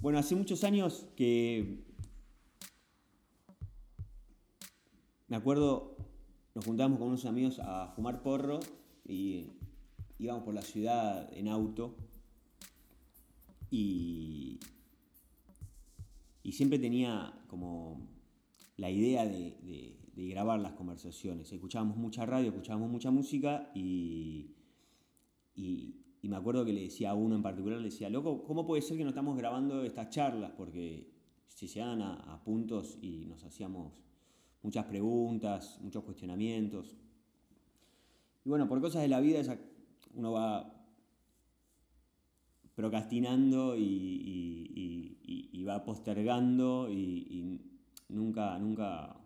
Bueno, hace muchos años que me acuerdo, nos juntábamos con unos amigos a fumar porro y íbamos por la ciudad en auto y, y siempre tenía como la idea de, grabar las conversaciones. Escuchábamos mucha radio, escuchábamos mucha música y, y, me acuerdo que le decía a uno en particular, le decía, loco, ¿cómo puede ser que no estamos grabando estas charlas? Porque se a, a puntos y nos hacíamos muchas preguntas, muchos cuestionamientos. Y bueno, por cosas de la vida uno va procrastinando y, va postergando y, nunca, nunca...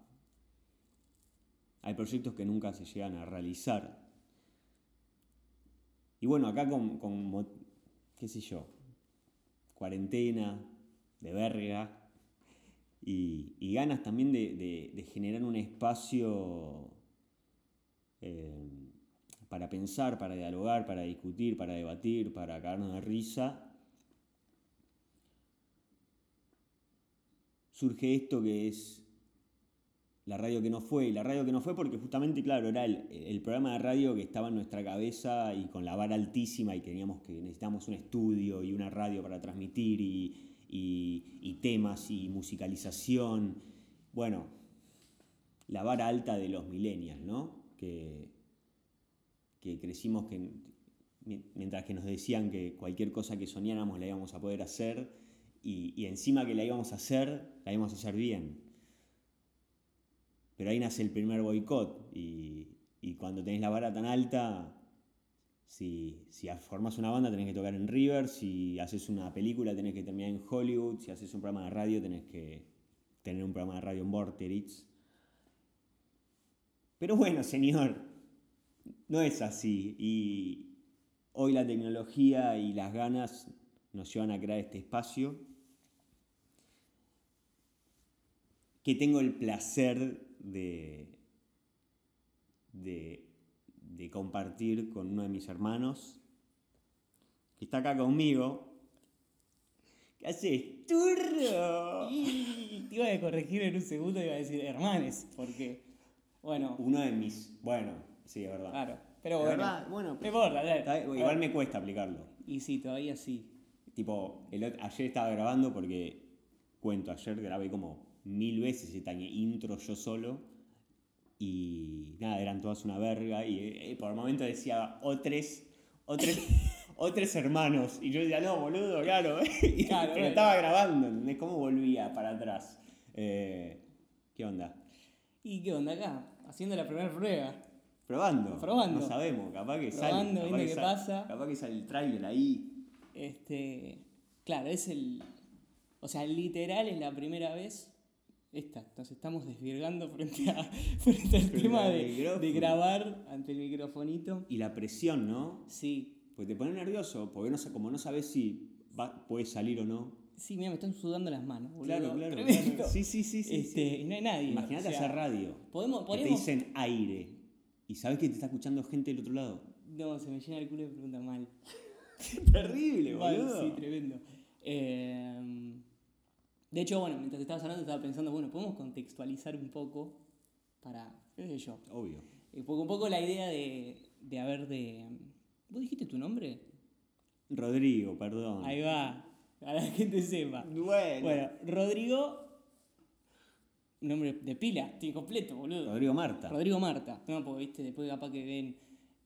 Hay proyectos que nunca se llegan a realizar. Y bueno, acá con, qué sé yo, cuarentena, de verga, y, ganas también de, generar un espacio eh, para pensar, para dialogar, para discutir, para debatir, para caernos de risa, surge esto que es la radio que no fue. Y la radio que no fue porque justamente, claro, era el, programa de radio que estaba en nuestra cabeza y con la vara altísima y teníamos que necesitamos un estudio y una radio para transmitir y, temas y musicalización. Bueno, la vara alta de los millennials, ¿no? Que, que crecimos que mientras que nos decían que cualquier cosa que soñáramos la íbamos a poder hacer y, encima que la íbamos a hacer, la íbamos a hacer bien. Pero ahí nace el primer boicot y, y cuando tenés la vara tan alta, si, si formas una banda tenés que tocar en River, si haces una película tenés que terminar en Hollywood, si haces un programa de radio tenés que tener un programa de radio en Vorterix. Pero bueno, señor, no es así. Y hoy la tecnología y las ganas nos llevan a crear este espacio que tengo el placer de, de de compartir con uno de mis hermanos, que está acá conmigo. ¿Qué haces, turro? te iba a corregir en un segundo y iba a decir hermanes, porque, bueno. Uno de mis. Bueno, sí, es verdad. Claro, pero bueno. Verdad, bueno pues, igual me cuesta aplicarlo. Y sí, todavía sí. Tipo, ayer estaba grabando porque, cuento, ayer grabé como mil veces esta intro yo solo y nada, eran todas una verga y, eh, por el momento decía o tres, o tres, hermanos y yo decía, no, boludo, claro, y, pero estaba grabando, ¿entendés? ¿Cómo volvía para atrás? Eh, ¿Qué onda? ¿Y qué onda acá? Haciendo la primera prueba. Probando. Probando. No sabemos, capaz que Probando, sale. viendo qué pasa. Capaz que sale el trailer ahí. Este, claro, es el... O sea, literal es la primera vez esta, nos estamos desvirgando frente, a, frente al tema de, grabar ante el microfonito. Y la presión, ¿no? Sí. Porque te pone nervioso, porque no, como no sabes si va, puede salir o no. Sí, mira, me están sudando las manos. Claro, claro, Sí, sí, sí. sí, este, Y no hay nadie. Imagínate hacer radio. Podemos, te dicen aire. ¿Y sabes que te está escuchando gente del otro lado? No, se me llena el culo de pregunta mal. Terrible, boludo. sí, tremendo. Eh, de hecho, bueno, mientras estabas hablando estaba pensando, bueno, podemos contextualizar un poco para, qué sé yo. Obvio. Eh, un poco la idea de, de haber de... ¿Vos dijiste tu nombre? Rodrigo, perdón. Ahí va, para la gente sepa. Bueno. Bueno, Rodrigo, nombre de pila, tiene completo, boludo. Rodrigo Marta. Rodrigo Marta. No, porque viste, después capaz que ven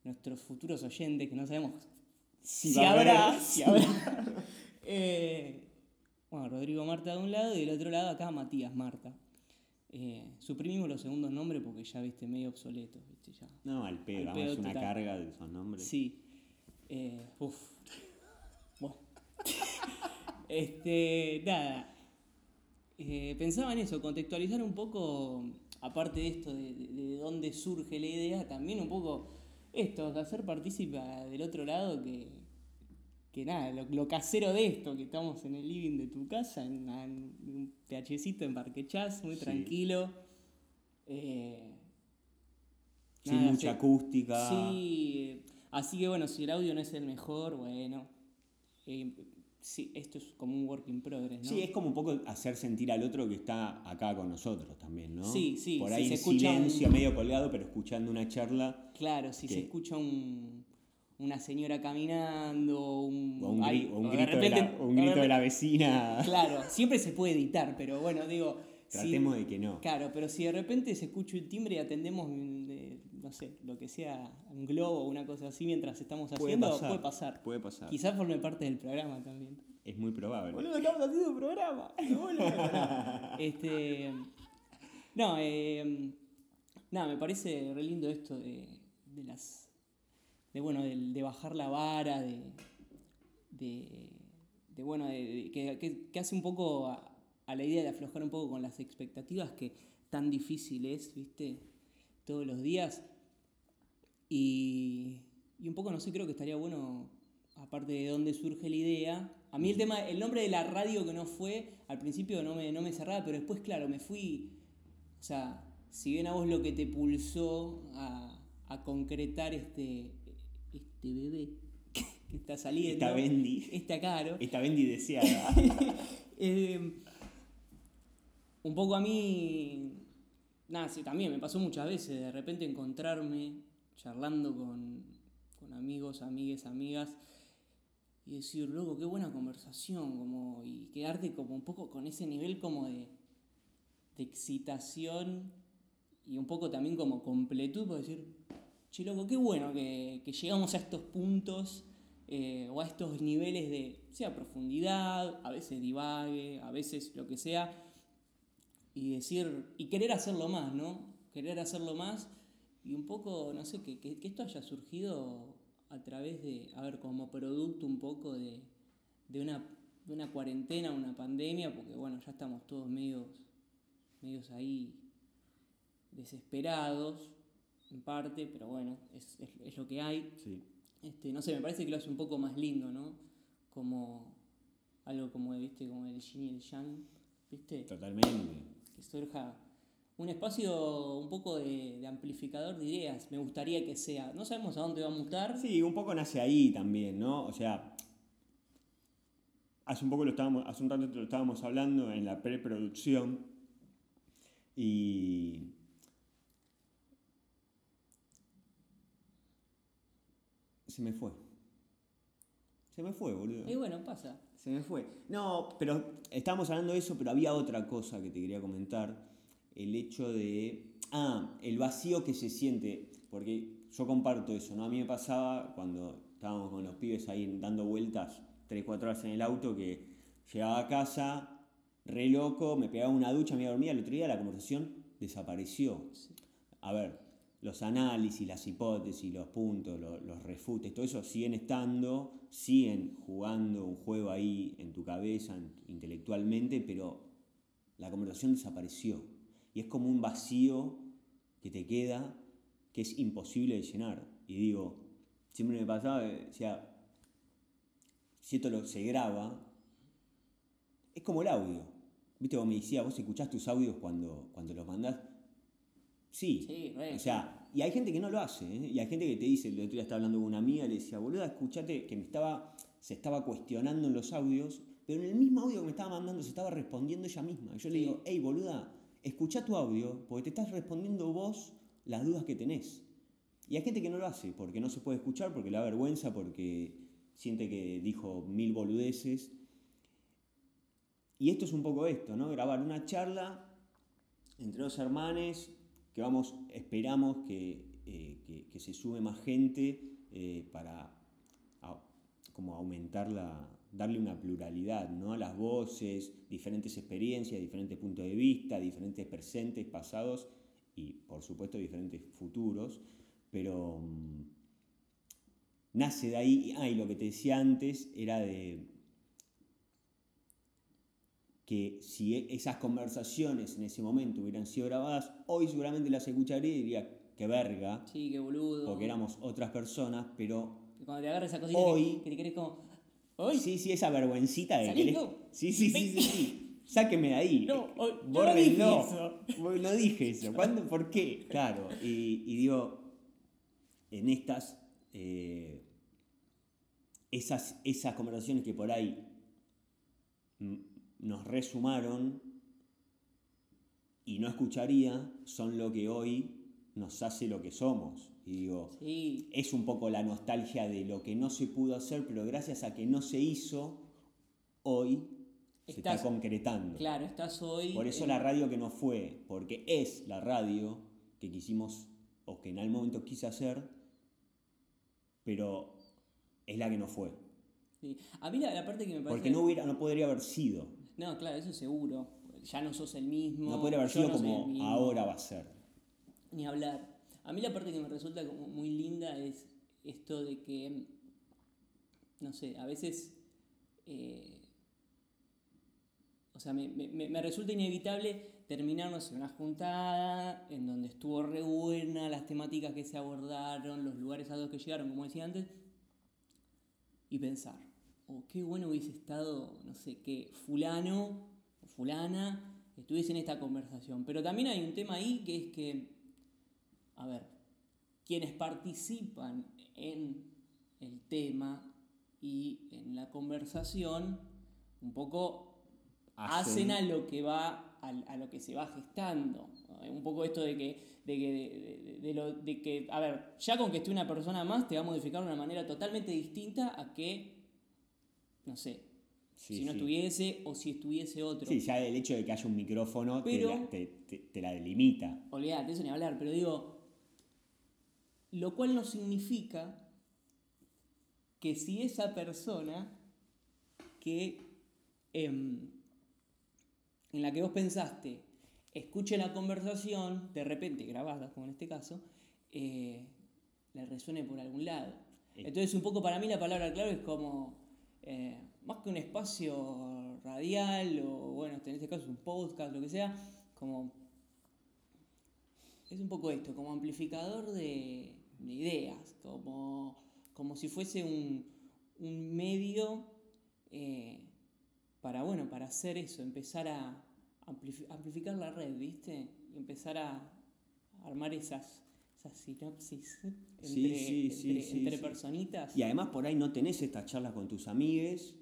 nuestros futuros oyentes que no sabemos si, habrá, si habrá. eh, bueno, Rodrigo Marta de un lado y del otro lado acá Matías Marta. Eh, suprimimos los segundos nombres porque ya viste medio obsoletos, viste ya. No, al pedo, es una carga de esos nombres. Sí. Eh, uf. bueno. este, nada. Eh, pensaba en eso, contextualizar un poco, aparte de esto, de, de, dónde surge la idea, también un poco esto, de hacer partícipe del otro lado que, que nada, lo, casero de esto, que estamos en el living de tu casa, en, un PHcito en Parque Chas, muy tranquilo. Eh, Sin mucha acústica. Sí, así que bueno, si el audio no es el mejor, bueno. Eh, sí, esto es como un work in progress, ¿no? Sí, es como un poco hacer sentir al otro que está acá con nosotros también, ¿no? Sí, sí, Por ahí se en silencio, un- medio colgado, pero escuchando una charla Claro, si se escucha un, una señora caminando, un, o un, o un de grito, de, la, repente- o un grito de la vecina. Claro, siempre se puede editar, pero bueno, digo. si- Tratemos de que no. Claro, pero si de repente se escucha el timbre y atendemos, de, no sé, lo que sea, un globo o una cosa así mientras estamos Puede haciendo, pasar. puede pasar. Puede pasar. Quizás forme parte del programa también. Es muy probable. Boludo, estamos haciendo un programa. este. No, eh, nada, me parece re lindo esto de, de las. De bueno, de, de bajar la vara, de. de, de, bueno, que, que- que hace un poco a, a la idea de aflojar un poco con las expectativas que tan difícil es, ¿viste? Todos los días. Y, y un poco, no sé, creo que estaría bueno, aparte de dónde surge la idea. A mí el tema, el nombre de la radio que no fue, al principio no me, no me cerraba, pero después, claro, me fui. O sea, si bien a vos lo que te pulsó a, a concretar este, este bebé que está saliendo. Esta Bendy. Está caro. Esta Bendy deseada. Eh, un poco a mí, nada, sí, también me pasó muchas veces de repente encontrarme charlando con, con amigos, amigues, amigas y decir, loco, qué buena conversación, como, y quedarte como un poco con ese nivel como de, de excitación y un poco también como completud, por decir, che, loco, qué bueno que, llegamos a estos puntos eh, o a estos niveles de, sea profundidad, a veces divague, a veces lo que sea, y decir, y querer hacerlo más, ¿no? Querer hacerlo más y un poco, no sé, que, esto haya surgido a través de, a ver, como producto un poco de, de, una, de una cuarentena, una pandemia, porque bueno, ya estamos todos medios, medios ahí desesperados, en parte, pero bueno, es, es, es lo que hay. Sí. Este, no sé, me parece que lo hace un poco más lindo, ¿no? Como algo como, ¿viste? Como el yin y el yang, ¿viste? Totalmente. Que surja un espacio un poco de, de amplificador de ideas. Me gustaría que sea. No sabemos a dónde va a mutar. Sí, un poco nace ahí también, ¿no? O sea, hace un poco lo estábamos, hace un rato lo estábamos hablando en la preproducción y se me fue. Se me fue, boludo. Y bueno, pasa. Se me fue. No, pero estábamos hablando de eso, pero había otra cosa que te quería comentar. El hecho de. Ah, el vacío que se siente. Porque yo comparto eso, ¿no? A mí me pasaba cuando estábamos con los pibes ahí dando vueltas 3, 4 horas en el auto que llegaba a casa, re loco, me pegaba una ducha, me iba a dormir. Al otro día la conversación desapareció. A ver, los análisis, las hipótesis, los puntos, los, refutes, todo eso siguen estando, siguen jugando un juego ahí en tu cabeza, en- intelectualmente, pero la conversación desapareció. Y es como un vacío que te queda que es imposible de llenar. Y digo, siempre me pasaba, que decía, si esto lo, se graba, es como el audio. ¿Viste? Vos me decías, vos escuchás tus audios cuando, cuando los mandás. Sí. Sí, re. O sea, y hay gente que no lo hace, ¿eh? Y hay gente que te dice, el otro día estaba hablando con una amiga le decía, boluda, escuchate, que me estaba, se estaba cuestionando en los audios, pero en el mismo audio que me estaba mandando se estaba respondiendo ella misma. Y yo le digo, hey, boluda, escucha tu audio, porque te estás respondiendo vos las dudas que tenés. Y hay gente que no lo hace, porque no se puede escuchar, porque le da vergüenza, porque siente que dijo mil boludeces. Y esto es un poco esto, ¿no? Grabar una charla entre dos hermanes, que vamos, esperamos que, eh, que- que se sume más gente eh, para a- como aumentar la, darle una pluralidad, ¿no? A las voces, diferentes experiencias, diferentes puntos de vista, diferentes presentes, pasados y por supuesto diferentes futuros, pero mm, nace de ahí, ah, y lo que te decía antes era de que si e- esas conversaciones en ese momento hubieran sido grabadas, hoy seguramente las escucharía y diría, qué verga, Sí, qué boludo. porque éramos otras personas, pero Cuando te agarra esa cosita Hoy- que, te querés como. ¡Hoy! sí, sí, esa vergüencita de que... Sí, sí, sí, sí, sí. Sáqueme de ahí. No, hoy- yo no dije eso. No dije eso. ¿Cuándo? ¿Por qué? Claro. Y, y digo, en estas, eh, esas, esas conversaciones que por ahí mm, nos resumaron y no escucharía son lo que hoy nos hace lo que somos. Y digo, Sí, es un poco la nostalgia de lo que no se pudo hacer, pero gracias a que no se hizo, hoy se está concretando. claro, estás hoy. Por eso en- la radio que no fue, porque es la radio que quisimos o que en algún momento quise hacer, pero es la que no fue. sí. A mí la, la parte que me parece. Porque no, hubiera, no podría haber sido. No, claro, eso seguro. Ya no sos el mismo. No podría haber sido no como ahora va a ser. Ni hablar. A mí la parte que me resulta como muy linda es esto de que, no sé, a veces, eh, o sea, me, me- me- me resulta inevitable terminar, no sé, una juntada en donde estuvo re buena, las temáticas que se abordaron, los lugares a los que llegaron, como decía antes, y pensar, oh, qué bueno hubiese estado, no sé, que fulano o fulana estuviese en esta conversación. Pero también hay un tema ahí que es que, a ver, quienes participan en el tema y en la conversación, un poco hacen, Hacen- a lo que va a, a lo que se va gestando un poco esto de que de que, de- de- de lo, de que a ver ya con que esté una persona más te va a modificar de una manera totalmente distinta a que no sé Sí, si no sí. estuviese o si estuviese otro Sí, ya el hecho de que haya un micrófono te Pero- la- te, te- te la delimita. olvídate eso ni hablar pero digo lo cual no significa que si esa persona que em, en la que vos pensaste escuche la conversación, de repente grabada, como en este caso, eh, le resuene por algún lado. Eh. Entonces, un poco para mí la palabra clave es como, eh, más que un espacio radial o, bueno, en este caso un podcast, lo que sea, como es un poco esto, como amplificador de, de ideas, como, como si fuese un, un medio eh, para, bueno, para hacer eso, empezar a amplifi- amplificar la red, ¿viste? Y empezar a armar esas, sinapsis entre, Sí, sí, sí, entre- sí, entre sí. personitas. Y además por ahí no tenés estas charlas con tus amigues,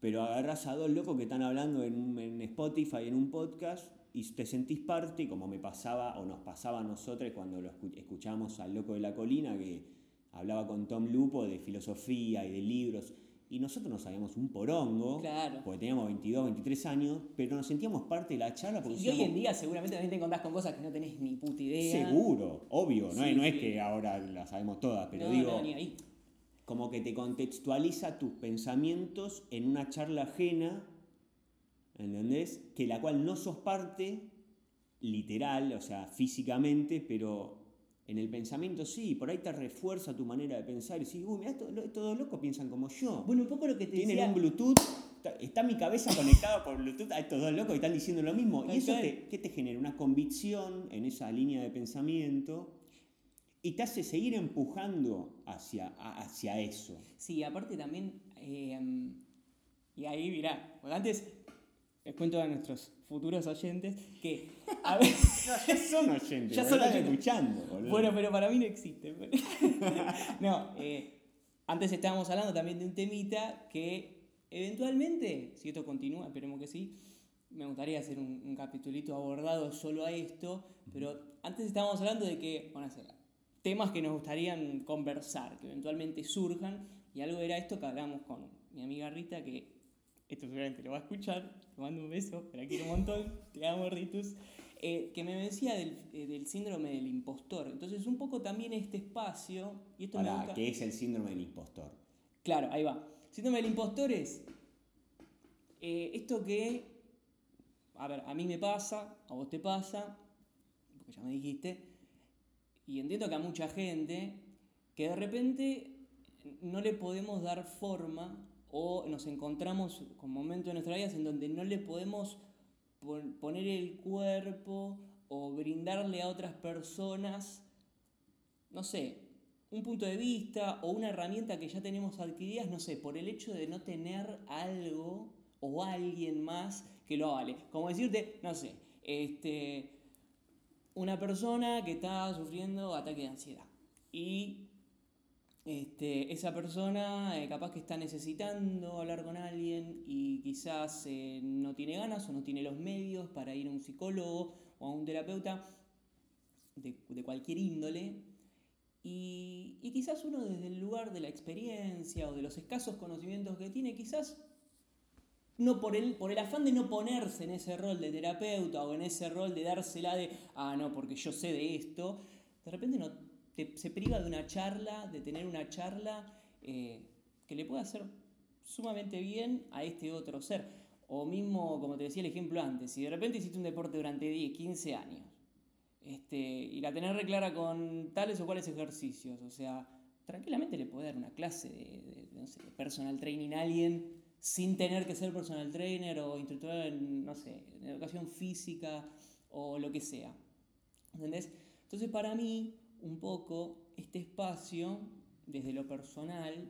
pero agarrás a dos locos que están hablando en, en Spotify, en un podcast, y te sentís parte, como me pasaba o nos pasaba a nosotros cuando lo escu- escuchábamos al loco de la colina, que hablaba con Tom Lupo de filosofía y de libros, y nosotros no sabíamos un porongo, Claro. porque teníamos 22, 23 años, pero nos sentíamos parte de la charla porque Y hoy en decíamos, día seguramente también te encontrás con cosas que no tenés ni puta idea. Seguro, obvio, no, Sí, es, no es sí. que ahora las sabemos todas, pero No, digo, no, ni ahí. como que te contextualiza tus pensamientos en una charla ajena, ¿entendés? Que la cual no sos parte literal, o sea, físicamente, pero en el pensamiento sí, por ahí te refuerza tu manera de pensar y decís, uy, mira, estos, estos dos locos piensan como yo. Bueno, un poco lo que te Tienen decía... un Bluetooth, está, está mi cabeza conectada por Bluetooth a estos dos locos y están diciendo lo mismo. Tal Y eso te, ¿qué te genera? Una convicción en esa línea de pensamiento y te hace seguir empujando hacia, hacia eso. Sí, aparte también, eh, y ahí mirá, antes les cuento a nuestros futuros oyentes que, a ver, Ya son oyentes, Ya ya son están oyentes. escuchando. boludo. bueno, pero para mí no existe. no, eh, antes estábamos hablando también de un temita que eventualmente, si esto continúa, esperemos que sí, me gustaría hacer un, un capitulito abordado solo a esto, pero antes estábamos hablando de que, ser temas que nos gustarían conversar, que eventualmente surjan, y algo era esto que hablamos con mi amiga Rita, que esto seguramente lo va a escuchar, te mando un beso, te la quiero un montón, te amo Ritus, eh, que me decía del, eh, del síndrome del impostor. Entonces un poco también este espacio, y esto me Pará, gusta... ¿qué es el síndrome del impostor? Claro, ahí va. Síndrome del impostor es eh, esto que, a ver, a mí me pasa, a vos te pasa, porque ya me dijiste, y entiendo que a mucha gente, que de repente no le podemos dar forma o nos encontramos con momentos de nuestra vida en donde no le podemos pon- poner el cuerpo o brindarle a otras personas, no sé, un punto de vista o una herramienta que ya tenemos adquiridas, no sé, por el hecho de no tener algo o alguien más que lo vale. Como decirte, no sé, este, una persona que está sufriendo ataque de ansiedad y este, esa persona eh, capaz que está necesitando hablar con alguien y quizás eh, no tiene ganas o no tiene los medios para ir a un psicólogo o a un terapeuta de, de cualquier índole. Y, y, quizás uno desde el lugar de la experiencia o de los escasos conocimientos que tiene, quizás no por el, por el afán de no ponerse en ese rol de terapeuta o en ese rol de dársela de, ah, no, porque yo sé de esto, de repente no, se priva de una charla, de tener una charla eh, que le pueda hacer sumamente bien a este otro ser. O mismo, como te decía el ejemplo antes, si de repente hiciste un deporte durante 10, 15 años, este, y la tenés reclara con tales o cuales ejercicios, o sea, tranquilamente le puede dar una clase de, personal training a alguien sin tener que ser personal trainer o instructor en, no sé, en educación física o lo que sea. ¿Entendés? Entonces, para mí, un poco este espacio, desde lo personal,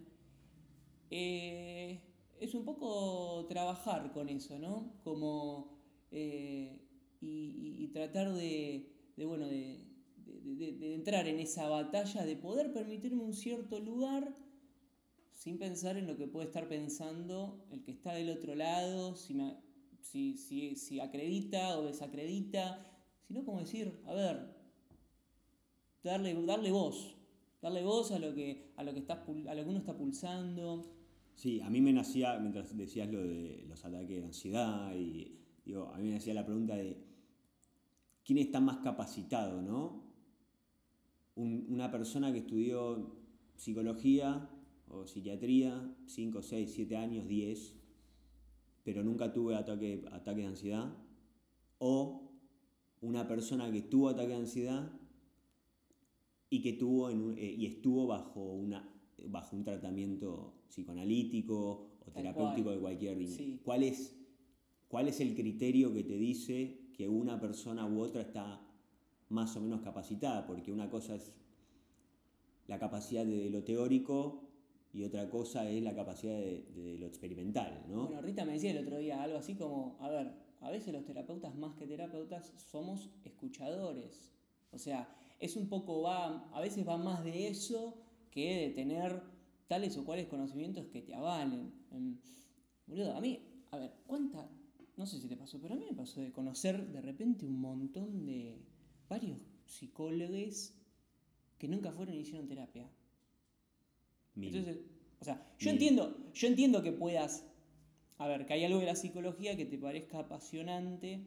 eh, es un poco trabajar con eso, ¿no? Como, eh, y, tratar de, bueno, de, entrar en esa batalla, de poder permitirme un cierto lugar sin pensar en lo que puede estar pensando el que está del otro lado, si, si acredita o desacredita, sino como decir, a ver, darle, darle voz, darle voz a lo que, a lo que, está, a lo que uno está pulsando. Sí, a mí me nacía, mientras decías lo de los ataques de ansiedad, y a mí me nacía la pregunta de quién está más capacitado, ¿no? una persona que estudió psicología o psiquiatría, 5, 6, 7 años, 10, pero nunca tuvo ataque, ataque de ansiedad, o una persona que tuvo ataque de ansiedad y que tuvo en eh, y estuvo bajo, una, bajo un tratamiento psicoanalítico o terapéutico de cualquier nivel. ¿Cuál, es, ¿Cuál es el criterio que te dice que una persona u otra está más o menos capacitada? Porque una cosa es la capacidad de lo teórico y otra cosa es la capacidad de, de, lo experimental, ¿no? Bueno, Rita me decía el otro día algo así como, a ver, a veces los terapeutas más que terapeutas somos escuchadores. O sea, es un poco, va, a veces va más de eso que de tener tales o cuales conocimientos que te avalen. Em, boludo, a mí, a ver, ¿cuánta? No sé si te pasó, pero a mí me pasó de conocer de repente un montón de varios psicólogos que nunca fueron y hicieron terapia. Entonces, o sea, yo entiendo, yo entiendo que puedas, a ver, que hay algo de la psicología que te parezca apasionante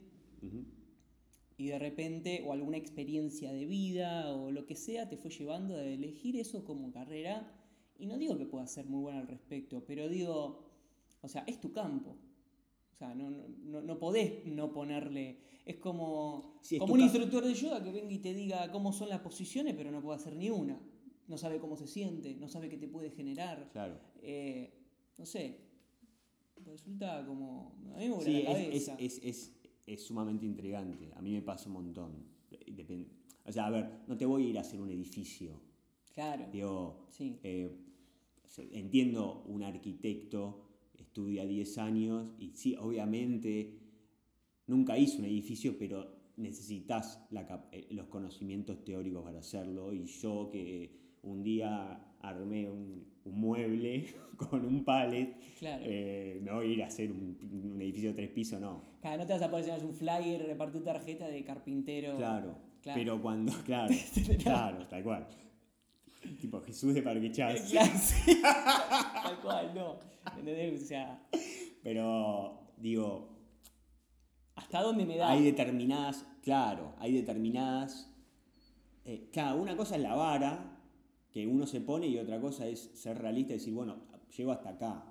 y de repente, o alguna experiencia de vida o lo que sea, te fue llevando a elegir eso como carrera. Y no digo que pueda ser muy buena al respecto, pero digo, o sea, es tu campo. O sea, no, no, no podés no ponerle. Es como, como un instructor de yoga que venga y te diga cómo son las posiciones, pero no puede hacer ni una. No sabe cómo se siente, no sabe qué te puede generar. Claro. Eh, no sé. Resulta como. A mí me sí, la cabeza. es, es es sumamente intrigante. A mí me pasa un montón. o sea, a ver, no te voy a ir a hacer un edificio. Claro. Digo, eh, entiendo un arquitecto, estudia 10 años y sí, obviamente nunca hizo un edificio, pero necesitas eh, los conocimientos teóricos para hacerlo. Y yo que un día armé un, mueble con un pallet, eh, me voy a ir a hacer un, edificio de tres pisos, no. Claro, no te vas a poner un flyer, repartir tarjeta de carpintero. Claro, pero cuando, claro, claro, tal cual. Tipo Jesús de Parque Chas. tal cual, no. O sea. Pero, digo. ¿Hasta dónde me da? Hay determinadas, claro, hay determinadas. Eh, claro, una cosa es la vara, que uno se pone y otra cosa es ser realista y decir, bueno, llego hasta acá.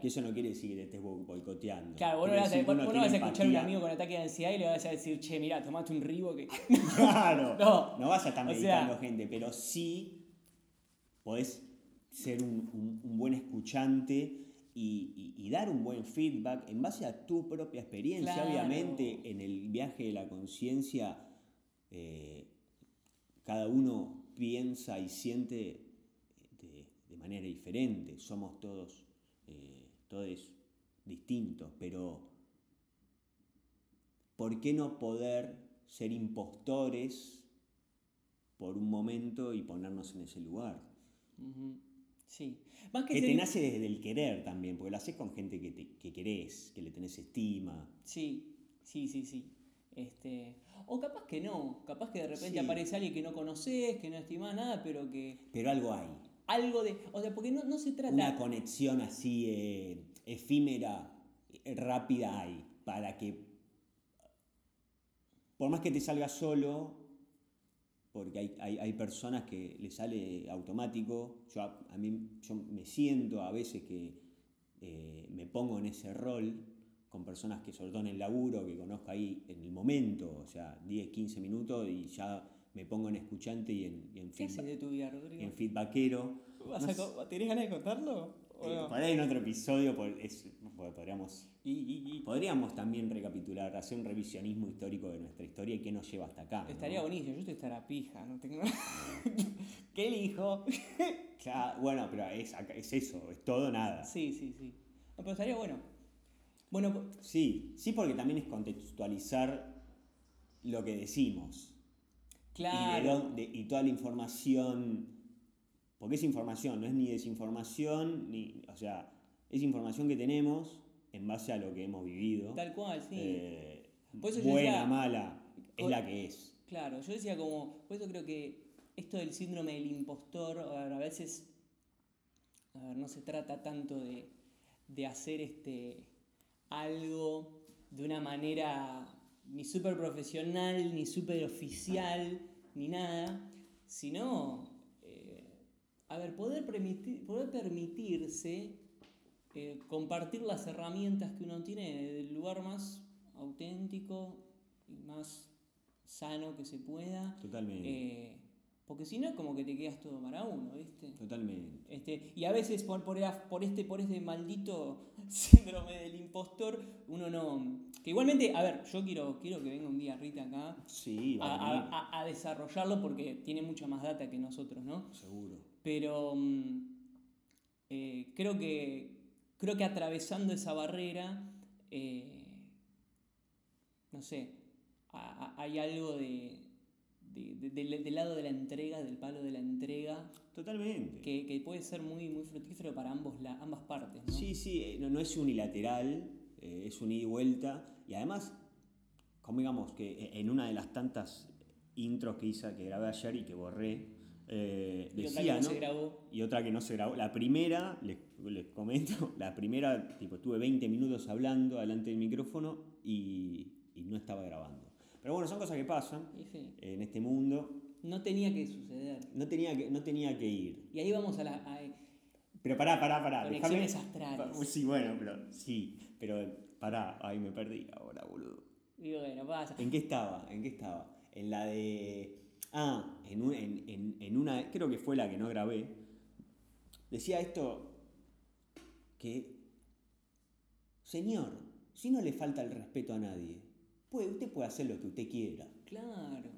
Que eso no quiere decir que te estés boicoteando. Claro, vos no vas, a, escuchar a un amigo con ataque de ansiedad y le vas a decir, che, mira, tomaste un ribo que. claro, no, no vas a estar meditando gente, pero sí podés ser un, buen escuchante y, dar un buen feedback en base a tu propia experiencia. Obviamente, en el viaje de la conciencia, eh, cada uno piensa y siente de, manera diferente. Somos todos, eh, todos distintos, pero ¿por qué no poder ser impostores por un momento y ponernos en ese lugar? Sí. Más que Que te nace desde el querer también, porque lo haces con gente que, te- que querés, que le tenés estima. Sí, sí, sí, sí. Este, o capaz que no, capaz que de repente Sí. aparece alguien que no conoces, que no estimás nada, pero que Pero algo hay. algo de, o sea, porque no, no se trata Una conexión así eh, efímera, eh, rápida hay, para que, por más que te salga solo, porque hay, hay- hay personas que le sale automático, yo a, a mí yo me siento a veces que eh, me pongo en ese rol con personas que sobre todo en el laburo, que conozco ahí en el momento, o sea, 10, 15 minutos y ya me pongo en escuchante y en, y en, ¿Qué feedback- de tu vida, y Rodrigo? en feedbackero. ¿Vas No a ¿Tenés ganas de contarlo? ¿O Eh, no? en otro episodio por- es- porque podríamos, Y, y- y- podríamos también recapitular, hacer un revisionismo histórico de nuestra historia y qué nos lleva hasta acá. ¿no? Estaría buenísimo, yo estoy estar pija, no tengo ¿Qué elijo? Claro, bueno, pero es, es eso, es todo nada. sí, sí, sí. No, pero estaría bueno. Bueno, Sí, sí, porque también es contextualizar lo que decimos. Y, de claro. y toda la información, porque es información, no es ni desinformación, ni, o sea, es información que tenemos en base a lo que hemos vivido. Tal cual, sí. Eh, Por eso buena, decía- mala, es Por- la que es. Claro, yo decía como, por eso creo que esto del síndrome del impostor, a veces, a ver, no se trata tanto de, de hacer este algo de una manera ni súper profesional, ni súper oficial, ni nada, sino, eh, a ver, poder, permitir, poder permitirse eh, compartir las herramientas que uno tiene del lugar más auténtico y más sano que se pueda. Totalmente. eh, porque si no es como que te quedas todo para uno, ¿viste? Totalmente. Este, y a veces por, por, por este, por este maldito síndrome del impostor, uno no. Que igualmente, a ver, yo quiero, quiero que venga un día Rita acá Sí, a, a, desarrollarlo porque tiene mucha más data que nosotros, ¿no? seguro. Pero mm, eh, creo, que, creo que atravesando esa barrera, eh, no sé, hay algo de, de- de- del, del lado de la entrega, del palo de la entrega, Totalmente. que, que puede ser muy, muy fructífero para ambos, la, ambas partes. ¿no? Sí, sí, eh, no, no es unilateral, eh, es un ida y vuelta. Y además, como digamos que eh, en una de las tantas intros que hice, que grabé ayer y que borré, eh, Y otra decía, que no se grabó. y otra que no se grabó. La primera, les, les comento, la primera, tipo, tuve 20 minutos hablando delante del micrófono y, y no estaba grabando. Pero bueno, son cosas que pasan Y sí, en este mundo. no tenía que suceder. No tenía que, no tenía que ir. Y ahí vamos a la... a- Pero pará, pará, pará. déjame- Conexiones astrales. Pa- Sí, bueno, pero sí, pero pará, ahí me perdí ahora, boludo. y bueno, pasa. ¿En qué estaba? ¿En qué estaba? En la de. Ah, en, un- en, en- en una. Creo que fue la que no grabé. Decía esto. Que. Señor, si no le falta el respeto a nadie, puede, usted puede hacer lo que usted quiera. Claro,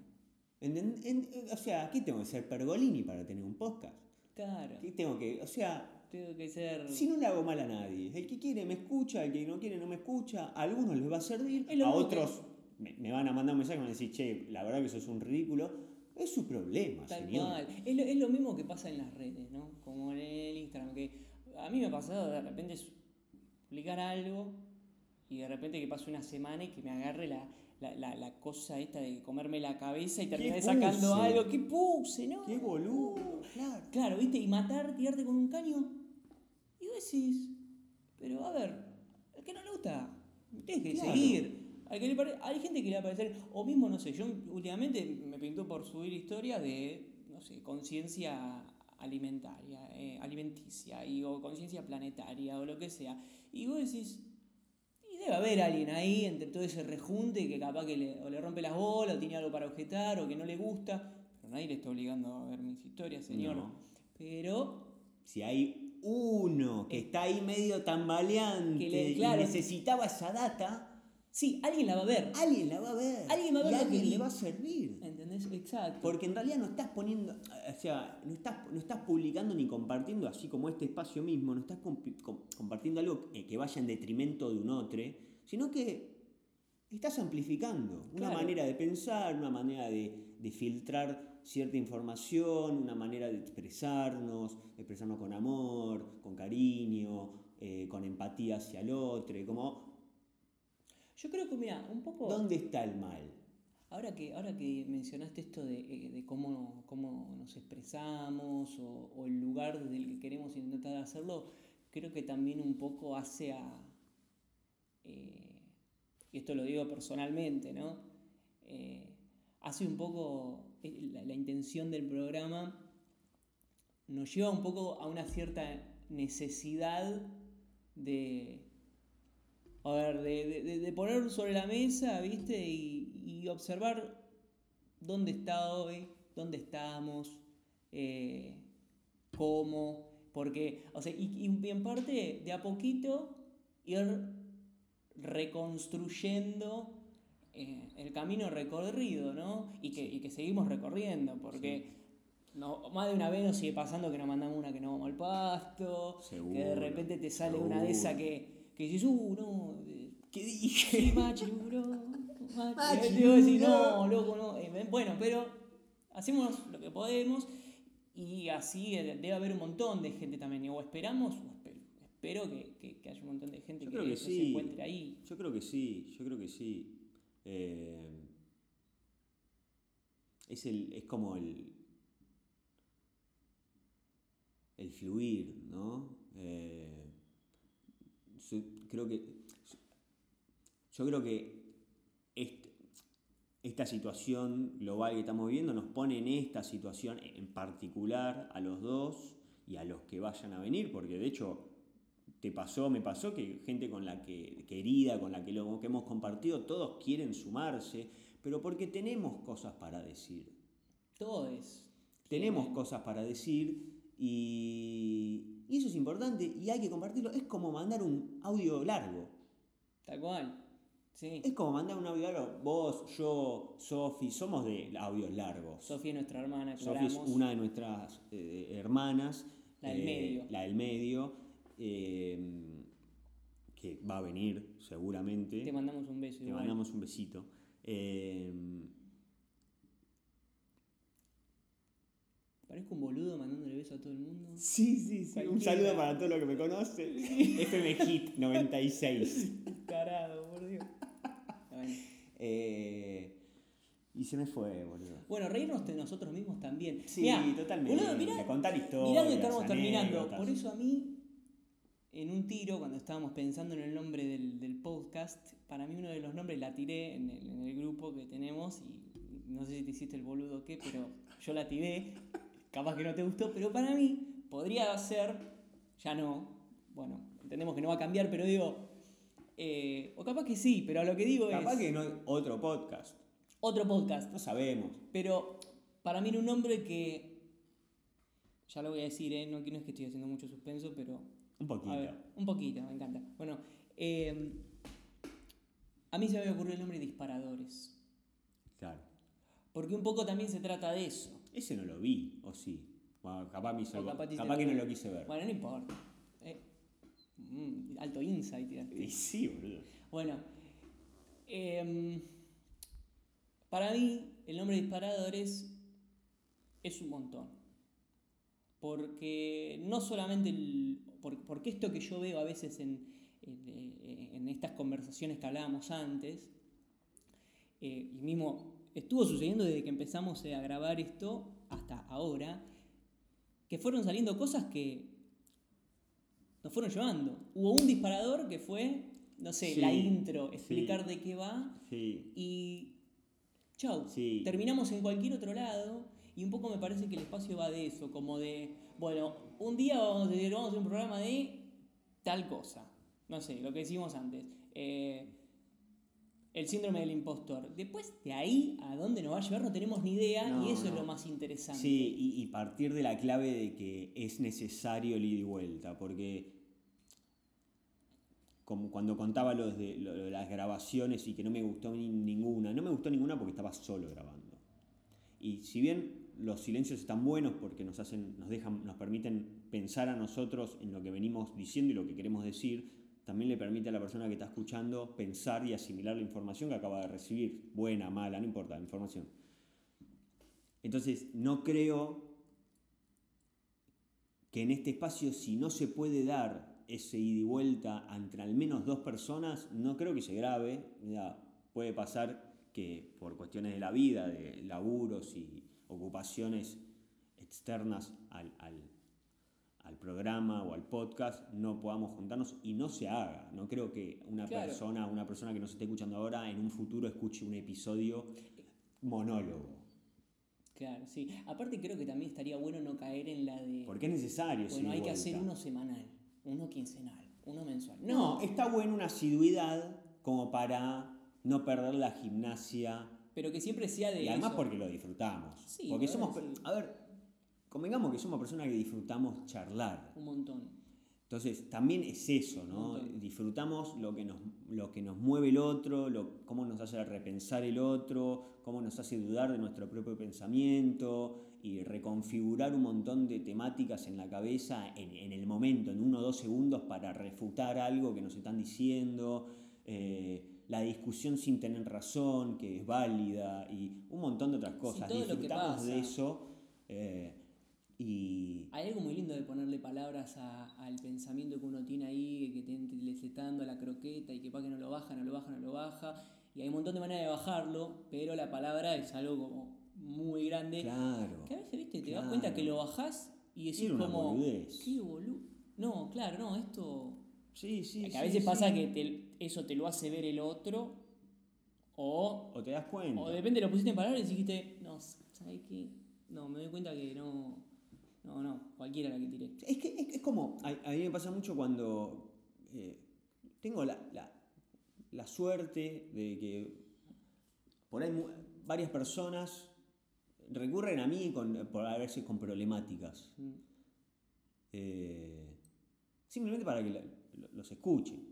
¿Enten- en- o sea, ¿qué tengo que ser Pergolini para tener un podcast? claro. ¿Qué tengo que.? O sea, Tengo que ser... Si no le hago mal a nadie, el que quiere me escucha, el que no quiere no me escucha, a algunos les va a servir, a que- otros me, me van a mandar un mensaje y me van a decir, che, la verdad que eso es un ridículo. Es su problema, Tal señor. cual. Es lo, es lo mismo que pasa en las redes, ¿no? Como en el Instagram, que a mí me ha pasado de repente publicar algo y de repente que pase una semana y que me agarre la, la, la- la cosa esta de comerme la cabeza y terminar ¿Qué sacando algo. ¿Qué puse, no? Qué boludo, claro. Claro, ¿viste? Y matar, tirarte con un caño. Y vos decís, pero a ver, al que no le gusta, tienes que Claro. seguir. Al que le pare- Hay gente que le va a parecer, o mismo, no sé, yo últimamente me pintó por subir historia de, no sé, conciencia alimentaria, eh, alimenticia, y, o conciencia planetaria, o lo que sea. Y vos decís, debe haber alguien ahí entre todo ese rejunte que capaz que le, o le rompe las bolas, o tiene algo para objetar, o que no le gusta. Pero nadie le está obligando a ver mis historias, señor. No. Pero Si hay uno que está ahí medio tambaleante Que le- y claro. necesitaba esa data, sí, alguien la va a ver. alguien la va a ver. Alguien va a ver y que alguien vi. le va a servir. Exacto. Porque en realidad no estás poniendo, o sea, no estás, no estás publicando ni compartiendo, así como este espacio mismo, no estás compartiendo algo que, vaya en detrimento de un otro, sino que estás amplificando una Claro. manera de pensar, una manera de, de filtrar cierta información, una manera de expresarnos, expresarnos con amor, con cariño, eh, con empatía hacia el otro, como, Yo creo que, mira, un poco... ¿dónde está el mal? Ahora que, ahora que mencionaste esto de, eh, de cómo, cómo nos expresamos o, el lugar desde el que queremos intentar hacerlo, creo que también un poco hace a... eh, y esto lo digo personalmente, ¿no? Eh, hace un poco la, intención del programa nos lleva un poco a una cierta necesidad de, a ver, de, de- de- poner sobre la mesa, ¿viste? Y observar dónde está hoy, dónde estamos, eh, cómo, porque, o sea, y, y en parte de a poquito ir reconstruyendo eh, el camino recorrido, ¿no? Y que, y que seguimos recorriendo, porque no, más de una vez nos sigue pasando que nos mandamos una que no vamos al pasto, que de repente te sale una de esas que, que dices, uh, no, eh, ¿Qué dije? Sí, machi, bro. Y decir, bro. no, loco, no. Eh, Bueno, pero hacemos lo que podemos y así debe haber un montón de gente también. O esperamos, o espero, espero que, que- que haya un montón de gente Yo que, creo que se encuentre ahí. Yo creo que sí, yo creo que sí. Eh, es, el, es como el, el fluir, ¿no? Eh, yo creo que yo creo que esta situación global que estamos viviendo nos pone en esta situación en particular a los dos y a los que vayan a venir, porque de hecho te pasó, me pasó que gente con la que querida, con la que, lo, que hemos compartido, todos quieren sumarse, pero porque tenemos cosas para decir. Todo es. Tenemos cosas para decir y, y eso es importante y hay que compartirlo. Es como mandar un audio largo. Tal cual. Sí. Es como mandar un audio largo. Vos, yo, Sofi, somos de audios largos. Sofía es nuestra hermana, Sofi es una de nuestras eh, hermanas. La del eh, medio. La del medio. eh, que va a venir seguramente. Te mandamos un beso. Te igual. mandamos un besito. Eh, Parezco un boludo mandándole beso a todo el mundo. sí, sí, sí. Un saludo para todo lo que me conoce. FM Hit 96. Carado, por Dios. Bueno. Eh, y se me fue, boludo. Bueno, reírnos de nosotros mismos también. Sí, Mirá, totalmente. boludo, mirá, Contar historias. mirá que estamos terminando. Por eso a mí, en un tiro, cuando estábamos pensando en el nombre del, del podcast, para mí uno de los nombres la tiré en el, en el grupo que tenemos y no sé si te hiciste el boludo o qué, pero yo la tiré. Capaz que no te gustó, pero para mí podría ser, ya no, bueno, entendemos que no va a cambiar, pero digo, eh, o capaz que sí, pero a lo que digo Capaz es que no otro podcast. otro podcast. No sabemos. Pero para mí era un nombre que. Ya lo voy a decir, ¿eh? no, no es que estoy haciendo mucho suspenso, pero. Un poquito. A ver, un poquito, me encanta. Bueno, eh, a mí se me ocurrido el nombre Disparadores. Claro. Porque un poco también se trata de eso. Ese no lo vi, o sí. Bueno, capaz, me hizo O capaz capaz que no lo quise ver. Bueno, no importa. Mm, alto insight. tiraste. Y sí, boludo. Bueno, em, para mí el nombre Disparadores es un montón. Porque no solamente el, por- porque esto que yo veo a veces en, en, eh, en estas conversaciones que hablábamos antes, eh, y mismo estuvo sucediendo desde que empezamos a grabar esto hasta ahora, que fueron saliendo cosas que nos fueron llevando. Hubo un disparador que fue, no sé, Sí, la intro, sí. explicar de qué va Sí. y chau. Sí. Terminamos en cualquier otro lado y un poco me parece que el espacio va de eso, como de, bueno, un día vamos a decir, vamos a hacer un programa de tal cosa. No sé, lo que decimos antes. Eh, el síndrome del impostor. Después de ahí a dónde nos va a llevar no tenemos ni idea No, y eso es lo más interesante. Sí, y, y partir de la clave de que es necesario el ida y vuelta, porque como cuando contaba lo de, lo de las grabaciones y que no me gustó ni- ninguna, no me gustó ninguna porque estaba solo grabando. Y si bien los silencios están buenos porque nos hacen, nos dejan, nos permiten pensar a nosotros en lo que venimos diciendo y lo que queremos decir, también le permite a la persona que está escuchando pensar y asimilar la información que acaba de recibir, buena, mala, no importa, información. Entonces, no creo que en este espacio, si no se puede dar ese ida y vuelta entre al menos dos personas, no creo que se grabe. puede pasar que por cuestiones de la vida, de laburos y ocupaciones externas al, programa o al podcast, no podamos juntarnos y no se haga. No creo que una persona, una persona que nos esté escuchando ahora, en un futuro escuche un episodio monólogo. Claro, sí. Aparte creo que también estaría bueno no caer en la de... Porque es necesario. Bueno, hay que hacer uno semanal, uno quincenal, uno mensual. No, está bueno una asiduidad como para no perder la gimnasia. Pero que siempre sea de... Y además porque lo disfrutamos. Sí, porque somos... A ver, convengamos que somos personas que disfrutamos charlar. Un montón. Entonces, también es eso, ¿no? Disfrutamos lo que nos, lo que nos mueve el otro, lo, cómo nos hace repensar el otro, cómo nos hace dudar de nuestro propio pensamiento y reconfigurar un montón de temáticas en la cabeza en, el momento, en uno o dos segundos para refutar algo que nos están diciendo. Eh, la discusión sin tener razón, que es válida, y un montón de otras cosas. Disfrutamos de eso. Eh, hay algo muy lindo de ponerle palabras al pensamiento que uno tiene ahí, que te, le está dando la croqueta y que para que no lo baja, no lo baja, no lo baja. Y hay un montón de maneras de bajarlo, pero la palabra es algo como muy grande. Claro. Que a veces, viste, te das cuenta que lo bajás y decís como. ¿Qué boludo? No, claro, no, esto. Sí, sí. Que a veces pasa que eso te lo hace ver el otro. O, o te das cuenta. O depende, lo pusiste en palabras y dijiste, no, ¿sabes qué? No, me doy cuenta que no no, no, cualquiera la que tiré. Es que es, como, a, mí me pasa mucho cuando eh, tengo la, suerte de que por ahí varias personas recurren a mí con, por a veces con problemáticas. Mm. Eh, simplemente para que los escuchen.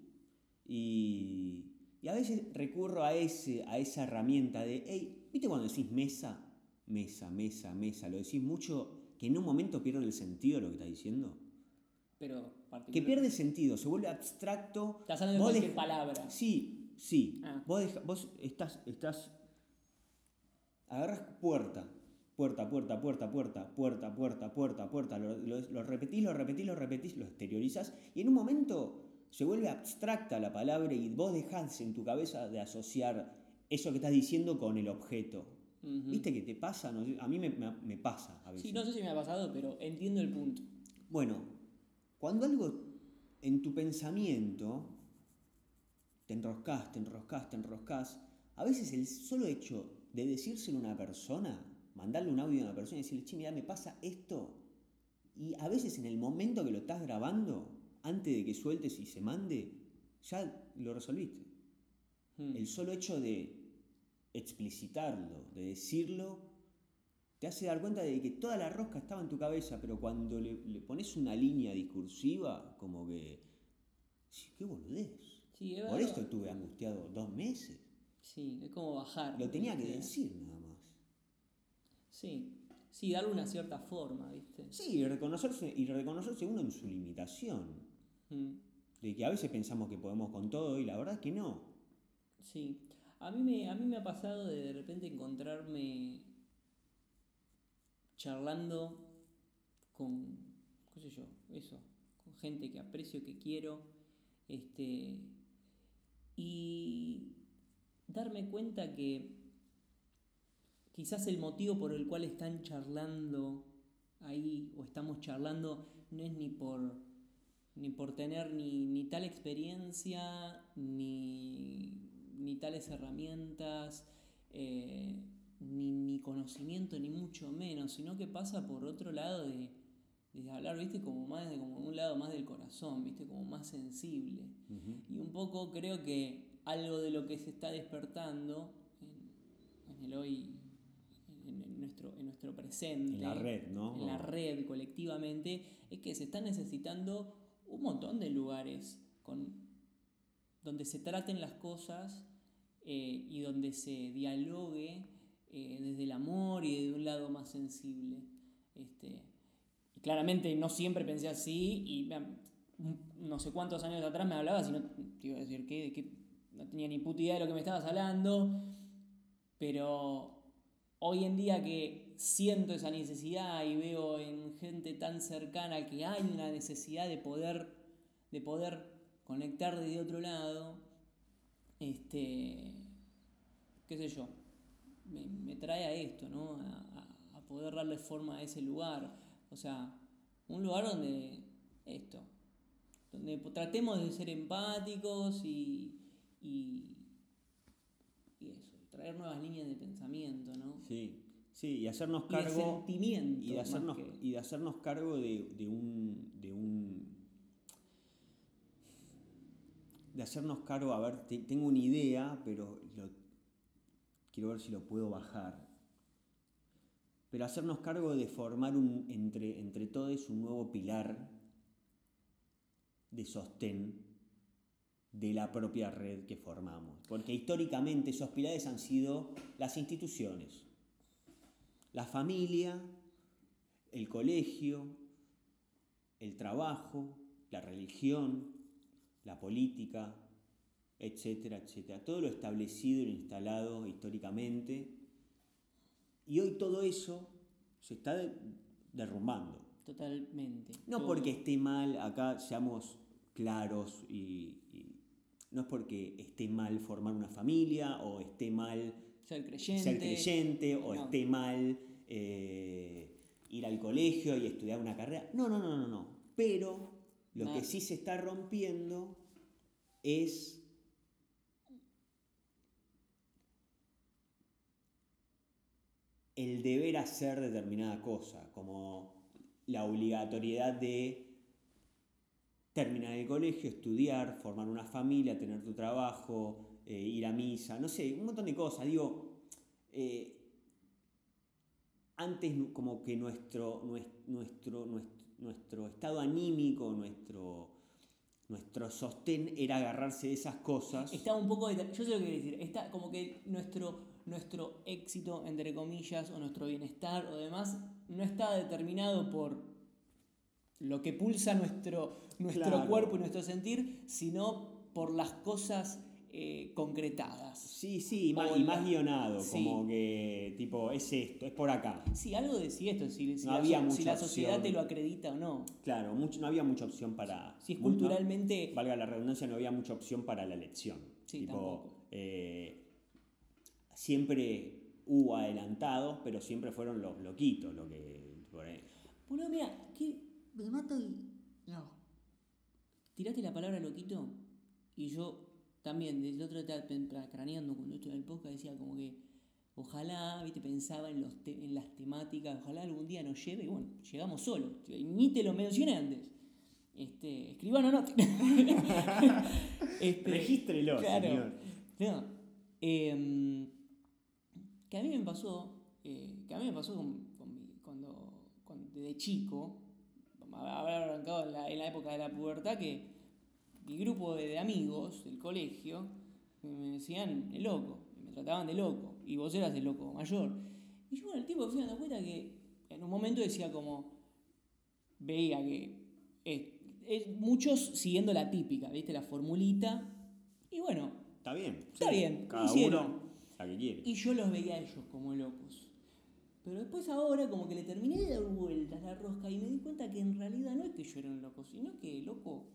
Y, y, a veces recurro a, ese, a esa herramienta de, hey, ¿viste cuando decís mesa? Mesa, mesa, mesa. Lo decís mucho que en un momento pierde el sentido de lo que está diciendo. Pero Que pierde sentido, se vuelve abstracto. Estás hablando de cualquier palabra. Sí, sí. Ah. Vos, estás, estás. Agarras puerta, puerta, puerta, puerta, puerta, puerta, puerta, puerta, puerta. Lo, lo, repetís, lo repetís, lo repetís, lo exteriorizas. Y en un momento se vuelve abstracta la palabra y vos dejás en tu cabeza de asociar eso que estás diciendo con el objeto. ¿Viste que te pasa? a mí me, pasa a veces. Sí, no sé si me ha pasado, pero entiendo el punto. Bueno, cuando algo en tu pensamiento te enroscas, te enroscas, te enroscas, a veces el solo hecho de decírselo a una persona, mandarle un audio a una persona y decirle, che, mira, me pasa esto, y a veces en el momento que lo estás grabando, antes de que sueltes y se mande, ya lo resolviste. Hmm. El solo hecho de explicitarlo, de decirlo, te hace dar cuenta de que toda la rosca estaba en tu cabeza, pero cuando le, pones una línea discursiva, como que, qué boludez. Por esto estuve angustiado dos meses. Sí, es como bajar. Lo tenía que decir nada más. Sí, sí, darle una cierta forma, ¿viste? Sí, y reconocerse, y reconocerse uno en su limitación. Mm. De que a veces pensamos que podemos con todo y la verdad es que no. Sí. A mí me, a mí me ha pasado de de repente encontrarme charlando con, qué sé yo, eso, con gente que aprecio, que quiero, este, y darme cuenta que quizás el motivo por el cual están charlando ahí o estamos charlando no es ni por ni por tener ni, ni tal experiencia ni ni tales herramientas, eh, ni, conocimiento, ni mucho menos, sino que pasa por otro lado de, hablar, viste, como más de, como un lado más del corazón, viste, como más sensible. Y un poco creo que algo de lo que se está despertando en, el hoy, en, nuestro, en nuestro presente, en la red, ¿no? En la red colectivamente, es que se están necesitando un montón de lugares con donde se traten las cosas eh, y donde se dialogue eh, desde el amor y de un lado más sensible. Este, claramente no siempre pensé así y no sé cuántos años atrás me hablabas y no te iba a decir que no tenía ni puta idea de lo que me estabas hablando, pero hoy en día que siento esa necesidad y veo en gente tan cercana que hay una necesidad de poder, de poder conectar desde otro lado, este, qué sé yo, me, trae a esto, ¿no? A, a, poder darle forma a ese lugar. O sea, un lugar donde esto, donde tratemos de ser empáticos y, y, eso, traer nuevas líneas de pensamiento, ¿no? Sí, sí, y hacernos cargo. Y de sentimiento. Y de hacernos, y de hacernos cargo de, de un. De hacernos cargo, a ver, tengo una idea, pero quiero ver si lo puedo bajar. Pero hacernos cargo de formar un, entre, entre todos un nuevo pilar de sostén de la propia red que formamos. Porque históricamente esos pilares han sido las instituciones, la familia, el colegio, el trabajo, la religión, la política, etcétera, etcétera. Todo lo establecido e instalado históricamente. Y hoy todo eso se está derrumbando. Totalmente. No porque esté mal, acá seamos claros y, no es porque esté mal formar una familia o esté mal ser creyente, ser creyente o esté mal eh, ir al colegio y estudiar una carrera. No, no, no, no, no. Pero lo que sí se está rompiendo es el deber hacer determinada cosa, como la obligatoriedad de terminar el colegio, estudiar, formar una familia, tener tu trabajo, eh, ir a misa, no sé, un montón de cosas. Digo, eh, antes como que nuestro, nuestro, nuestro, estado anímico, nuestro, nuestro sostén era agarrarse de esas cosas. Está un poco, yo sé lo que quiero decir, está como que nuestro, nuestro éxito, entre comillas, o nuestro bienestar o demás, no está determinado por lo que pulsa nuestro, nuestro cuerpo y nuestro sentir, sino por las cosas eh, concretadas. Sí, sí, y más, y más guionado, como que tipo, es esto, es por acá. Sí, algo decía esto, si, si, la, si la, sociedad te lo acredita o no. Claro, mucho, no había mucha opción para... Si es culturalmente... valga la redundancia, no había mucha opción para la elección. Sí, tampoco. Eh, siempre hubo adelantados, pero siempre fueron los loquitos lo que... Bueno, mira, ¿qué, me mato y. No. Tiraste la palabra loquito y yo también, desde el otro estaba craneando cuando esto el podcast, decía como que ojalá, viste, pensaba en, los en las temáticas, ojalá algún día nos lleve, y bueno, llegamos solos, ni te lo mencioné antes. Este, escribano no. este, Regístrelo, señor. No, em, que a mí me pasó, eh, que a mí me pasó con, cuando, cuando, desde chico, haber arrancado en la, época de la pubertad, que mi grupo de, amigos del colegio me decían el loco, me trataban de loco, y vos eras el loco mayor. Y yo con el tiempo me fui dando cuenta que en un momento decía como, veía que es, muchos siguiendo la típica, ¿viste? La formulita, y bueno. Está bien. Está bien. Cada uno la que quiere. Y yo los veía a ellos como locos. Pero después ahora como que le terminé de dar vueltas la rosca y me di cuenta que en realidad no es que yo era un loco, sino que loco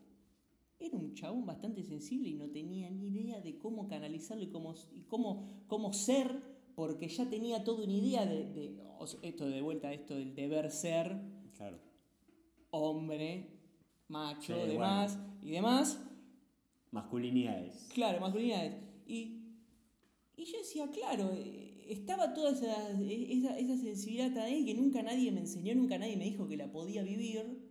era un chabón bastante sensible y no tenía ni idea de cómo canalizarlo y cómo, y cómo, cómo ser, porque ya tenía toda una idea de, esto de vuelta, esto del deber ser, claro. hombre, macho, demás y demás. Masculinidades. Claro, masculinidades. Y, y yo decía, claro, eh, estaba toda esa, esa, sensibilidad ahí que nunca nadie me enseñó, nunca nadie me dijo que la podía vivir,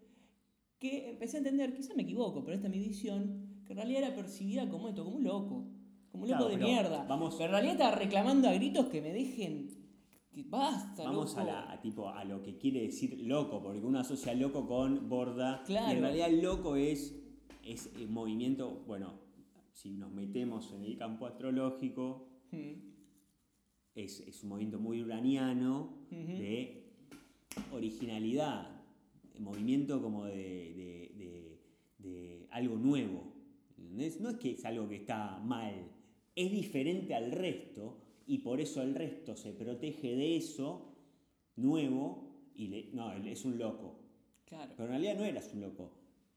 que empecé a entender, quizá me equivoco, pero esta es mi visión, que en realidad era percibida como esto, como un loco, como un loco de mierda. Vamos, pero en realidad estaba reclamando a gritos que me dejen... Que basta, Vamos A, la, tipo, a lo que quiere decir loco, porque uno asocia loco con borda. Claro. Y en realidad loco es, es movimiento, bueno, si nos metemos en el campo astrológico, hmm es, un movimiento muy uraniano de originalidad, movimiento como de, algo nuevo. ¿entendés? No es que es algo que está mal, es diferente al resto y por eso el resto se protege de eso nuevo y le, no, es un loco. Claro. Pero en realidad no eras un loco,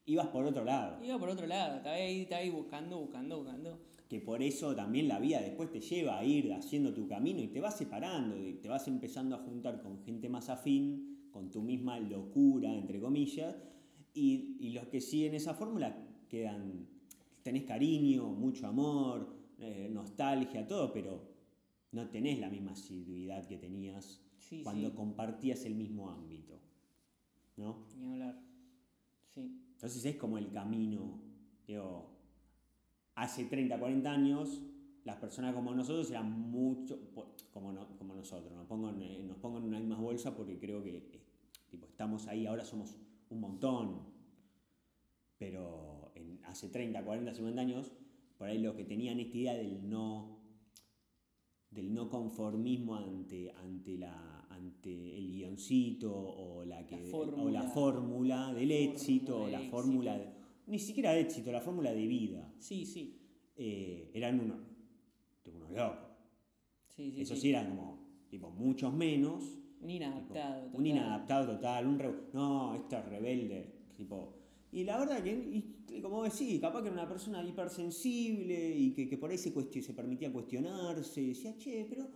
ibas por otro lado. Iba por otro lado, estaba ahí, estaba ahí buscando, buscando, buscando. Que por eso también la vida después te lleva a ir haciendo tu camino y te vas separando, y te vas empezando a juntar con gente más afín, con tu misma locura, entre comillas, y, y los que siguen esa fórmula quedan, tenés cariño, mucho amor, eh, nostalgia, todo, pero no tenés la misma asiduidad que tenías Sí, cuando sí. compartías el mismo ámbito. ¿No? Ni hablar. Sí. Entonces es como el camino. Digo, hace 30, 40 años, las personas como nosotros eran mucho, como, no- como nosotros, nos pongo, en, eh, nos pongo en una misma bolsa porque creo que eh, tipo, estamos ahí, ahora somos un montón. Pero en, hace 30, 40, 50 años, por ahí los que tenían esta idea del no del no conformismo ante, ante, la, ante el guioncito o la, que, o fórmula. la fórmula del éxito o la fórmula, de- ni siquiera de éxito, la fórmula de vida. Sí, sí. Eh, eran unos, unos locos. Sí, sí. Eran como tipo, muchos menos. Un inadaptado. Un total. inadaptado total, un re- no, esto es rebelde. Tipo, y la verdad que, y, como decís, capaz que era una persona hipersensible y que, que por ahí se, permitía cuestionarse. y Decía, che, pero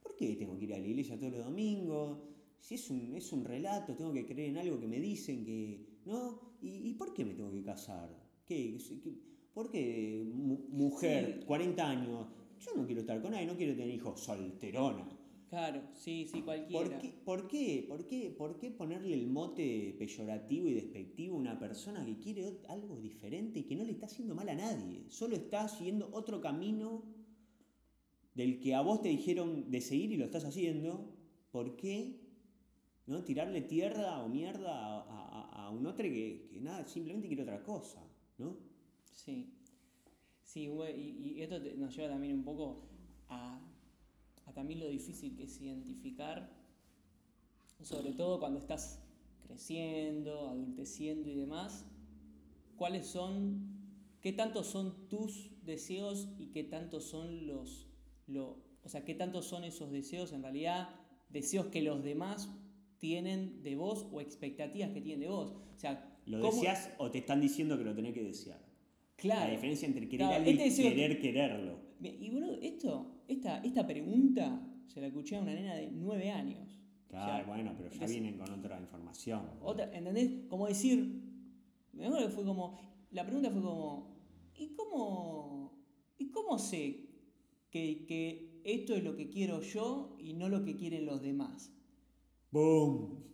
¿por qué tengo que ir a la iglesia todos los domingos? Si es un, es un relato, tengo que creer en algo que me dicen que. ¿No? ¿Y, y por qué me tengo que casar? ¿Qué? ¿Qué- ¿Por qué mu- mujer, Sí. 40 años? Yo no quiero estar con nadie, no quiero tener hijos solterona. Claro, sí, sí, cualquiera. ¿Por qué, por, qué, por, qué, ¿Por qué ponerle el mote peyorativo y despectivo a una persona que quiere algo diferente y que no le está haciendo mal a nadie? Solo está siguiendo otro camino del que a vos te dijeron de seguir y lo estás haciendo. ¿Por qué no tirarle tierra o mierda a, a- a un otro que, que nada, simplemente quiere otra cosa? ¿no? Sí. Sí, y, y esto te- nos lleva también un poco a, a también lo difícil que es identificar, sobre todo cuando estás creciendo, adulteciendo y demás, cuáles son, qué tanto son tus deseos y qué tanto son los, lo, o sea, qué tanto son esos deseos en realidad, deseos que los demás tienen de vos o expectativas que tienen de vos. O sea, ¿Lo ¿cómo- deseas o te están diciendo que lo tenés que desear? Claro. La diferencia entre querer Claro, algo este y deseo- querer quererlo. Y boludo, esto, esta, esta pregunta se la escuché a una nena de 9 años. Claro, O sea, bueno, pero ya entonces- vienen con otra información. Otra, ¿Entendés? Como decir, me acuerdo que fue como, la pregunta fue como, ¿y cómo, ¿y cómo sé que, que esto es lo que quiero yo y no lo que quieren los demás? ¡Boom!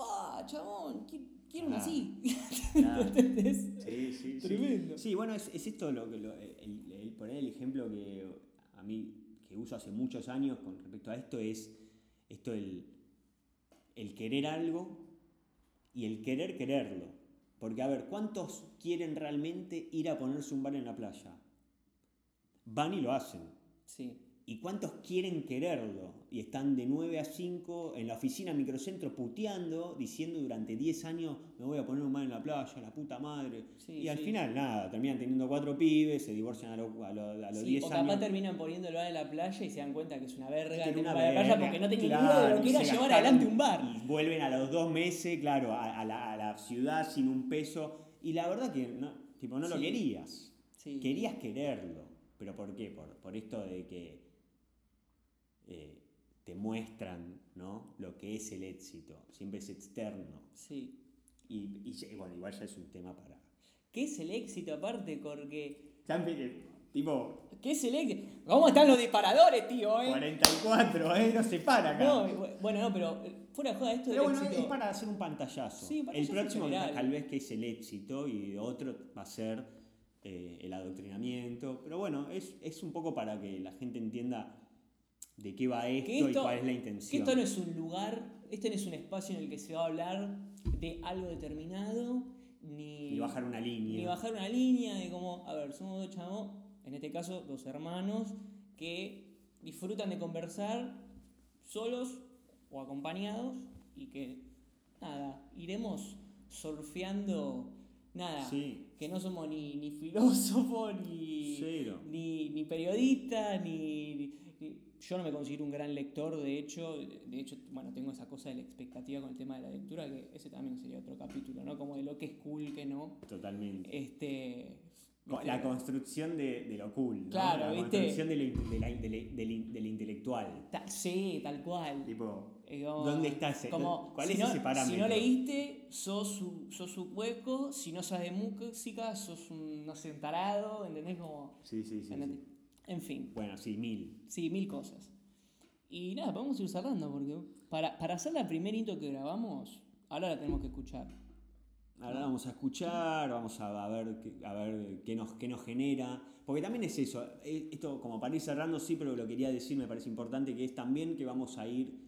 ¡Ah, chabón! qui- Quiero Ah. así. ¿Entendés? Sí, sí, Tremendo. Sí, bueno, es, es esto lo que lo- el, ahí el ejemplo que a mí que uso hace muchos años con respecto a esto es esto el, el querer algo y el querer quererlo. Porque a ver, ¿cuántos quieren realmente ir a ponerse un bar en la playa? Van y lo hacen. Sí. ¿Y cuántos quieren quererlo? Y están de 9 a 5 en la oficina microcentro puteando, diciendo durante 10 años me voy a poner un mal en la playa, la puta madre. Sí, y al sí. final nada, terminan teniendo cuatro pibes, se divorcian a, lo- a lo- a los Sí, 10 o capaz años. terminan poniendo el bar en la playa y se dan cuenta que es una verga que una la playa verga, porque no tenían claro, idea de lo que era llevar gastaron- adelante un bar. Y vuelven a los dos meses, claro, a, a la, a la ciudad sin un peso. Y la verdad que no, tipo, no lo querías. Querías quererlo. ¿Pero por qué? Por, por esto de que eh, te muestran ¿no? lo que es el éxito. Siempre es externo. Sí. Y, y bueno, igual ya es un tema para... ¿Qué es el éxito aparte? Porque. Eh, tipo, ¿Qué es el éxito? ¿Cómo están los disparadores, tío? Eh? 44, ¿eh? No se para acá. No, bu- bueno, no, pero eh, fuera de joda, esto Pero bueno, éxito. es para hacer un pantallazo. Sí, un el pantallazo próximo tal vez que es el éxito y otro va a ser eh, el adoctrinamiento. Pero bueno, es, es un poco para que la gente entienda de qué va esto, Que y esto- cuál es la Que intención. esto no es un lugar, este no es un espacio en el que se va a hablar de algo determinado, ni, Ni bajar una línea. ni bajar una línea de como, a ver, somos dos chavos, en este caso dos hermanos, que disfrutan de conversar solos o acompañados y que, nada, iremos surfeando, nada, Sí. que no somos ni, ni filósofos, ni, ni, ni periodistas, ni- Yo no me considero un gran lector, de hecho. De hecho, bueno, tengo esa cosa de la expectativa con el tema de la lectura, que ese también sería otro capítulo, ¿no? Como de lo que es cool, que no. Totalmente. Este... La construcción de, de lo cool, ¿no? Claro, la ¿viste? construcción de lo, de la- de la- del in- del intelectual. Ta- sí, tal cual. Tipo, Eh, como- ¿dónde está ese? como, ¿Cuál si es no- ese parámetro? Si no leíste, sos, su- sos un hueco. Si no sabes de música, sos un, no sé, un tarado. ¿Entendés? Como, Sí, sí, sí, sí. En fin, Bueno, sí, mil. sí, mil cosas. Y nada, podemos ir cerrando porque para, para hacer la primer intro que grabamos, ahora la tenemos que escuchar. Ahora vamos a escuchar, vamos a, a ver, qué, a ver qué, nos, qué nos genera. Porque también es eso, eh, esto como para ir cerrando, sí, pero lo quería decir, me parece importante, que es también que vamos a ir,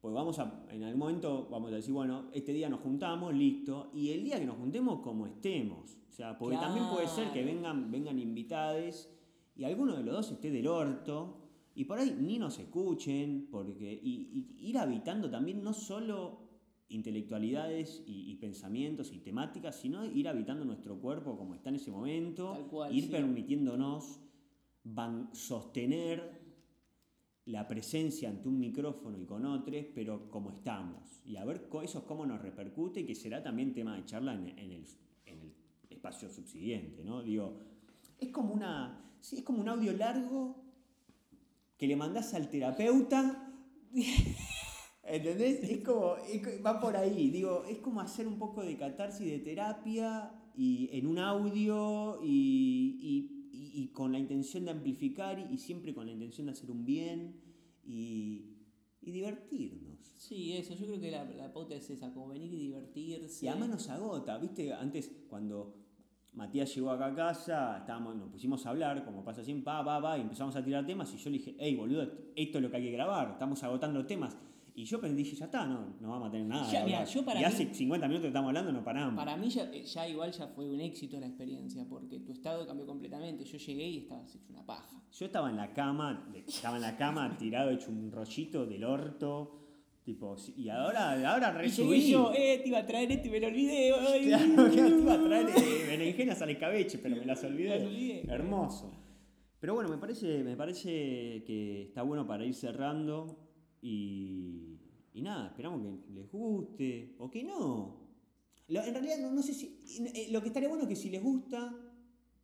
pues vamos a, en algún momento vamos a decir, bueno, este día nos juntamos, listo, y el día que nos juntemos como estemos. O sea, porque también puede ser que vengan, vengan invitades y alguno de los dos esté del orto. Y por ahí ni nos escuchen, porque y, y ir habitando también no solo intelectualidades y, y pensamientos y temáticas, sino ir habitando nuestro cuerpo como está en ese momento, cual, ir sí. permitiéndonos van, sostener la presencia ante un micrófono y con otros, pero como estamos. Y a ver eso cómo nos repercute y que será también tema de charla en, en el, en el espacio subsiguiente, ¿no? Digo, es como una. Sí, es como un audio largo que le mandás al terapeuta. ¿Entendés? Es como. es va por ahí. Digo, es como hacer un poco de catarsis de terapia y en un audio y, y- y- y con la intención de amplificar y, siempre con la intención de hacer un bien y, y divertirnos. Sí, eso, yo creo que la, la pauta es esa, como venir y divertirse. Y además nos agota, ¿viste? Antes, cuando Matías llegó acá a casa, estábamos, nos pusimos a hablar, como pasa siempre, va, va, va, y empezamos a tirar temas, y yo le dije, hey, boludo, esto es lo que hay que grabar, estamos agotando temas. Y yo dije, ya está, no, no vamos a tener nada. Ya, de mira, hablar". yo para y mí- hace 50 minutos que estamos hablando, no paramos. Para mí ya, eh, ya igual ya fue un éxito la experiencia, porque tu estado cambió completamente. Yo llegué y estabas hecho una paja. Yo estaba en la cama, estaba en la cama tirado hecho un rollito del orto, tipo, y ahora, ahora Y resubí. llegué yo, eh, te iba a traer este y me lo olvidé. Claro, que te iba a traer eh, berenjenas al escabeche, pero me las olvidé. Me las olvidé. Hermoso. Pero bueno, me parece, me parece que está bueno para ir cerrando y, y nada, esperamos que les guste o que no. Lo- en realidad no, no sé si... eh, Lo que estaría bueno es que si les gusta,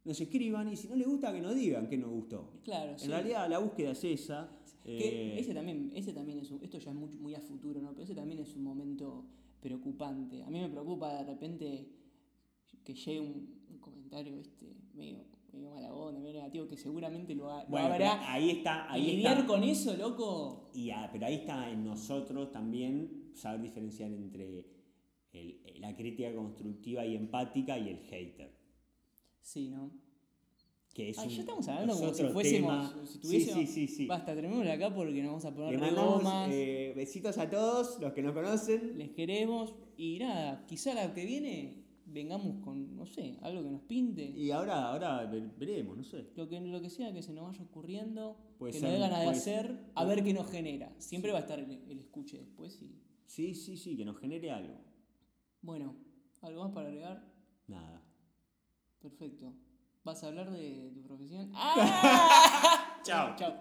nos escriban y si no les gusta, que nos digan que nos gustó. Claro, En sí. realidad la búsqueda es esa. Que eh, ese también, ese también es un, esto ya es muy, muy a futuro, ¿no? Pero ese también es un momento preocupante. A mí me preocupa de repente que llegue un, un comentario este medio, medio mala onda, medio negativo, que seguramente lo, ha- bueno, habrá. ahí está, y ahí lidiar está. con eso, loco. Y, ah, pero ahí está en nosotros también saber diferenciar entre el- la crítica constructiva y empática y el hater. Sí, ¿no? Que es Ay, un- ya estamos hablando es como si fuésemos. tema. Si Sí, tuviésemos. sí, sí, sí. Basta, terminémoslo acá porque nos vamos a poner gomas. eh, besitos a todos los que nos conocen. Les queremos. Y nada, quizá la que viene vengamos con, no sé, algo que nos pinte. Y ahora, ahora ve- veremos, no sé. Lo que, lo que sea que se nos vaya ocurriendo, que nos dé ganas de hacer, a ver qué nos genera. Siempre va a estar el, el escuche después y. Sí, sí, sí, que nos genere algo. Bueno, ¿algo más para agregar? Nada. Perfecto. ¿Vas a hablar de tu profesión? ¡Ah! Chao. Chao.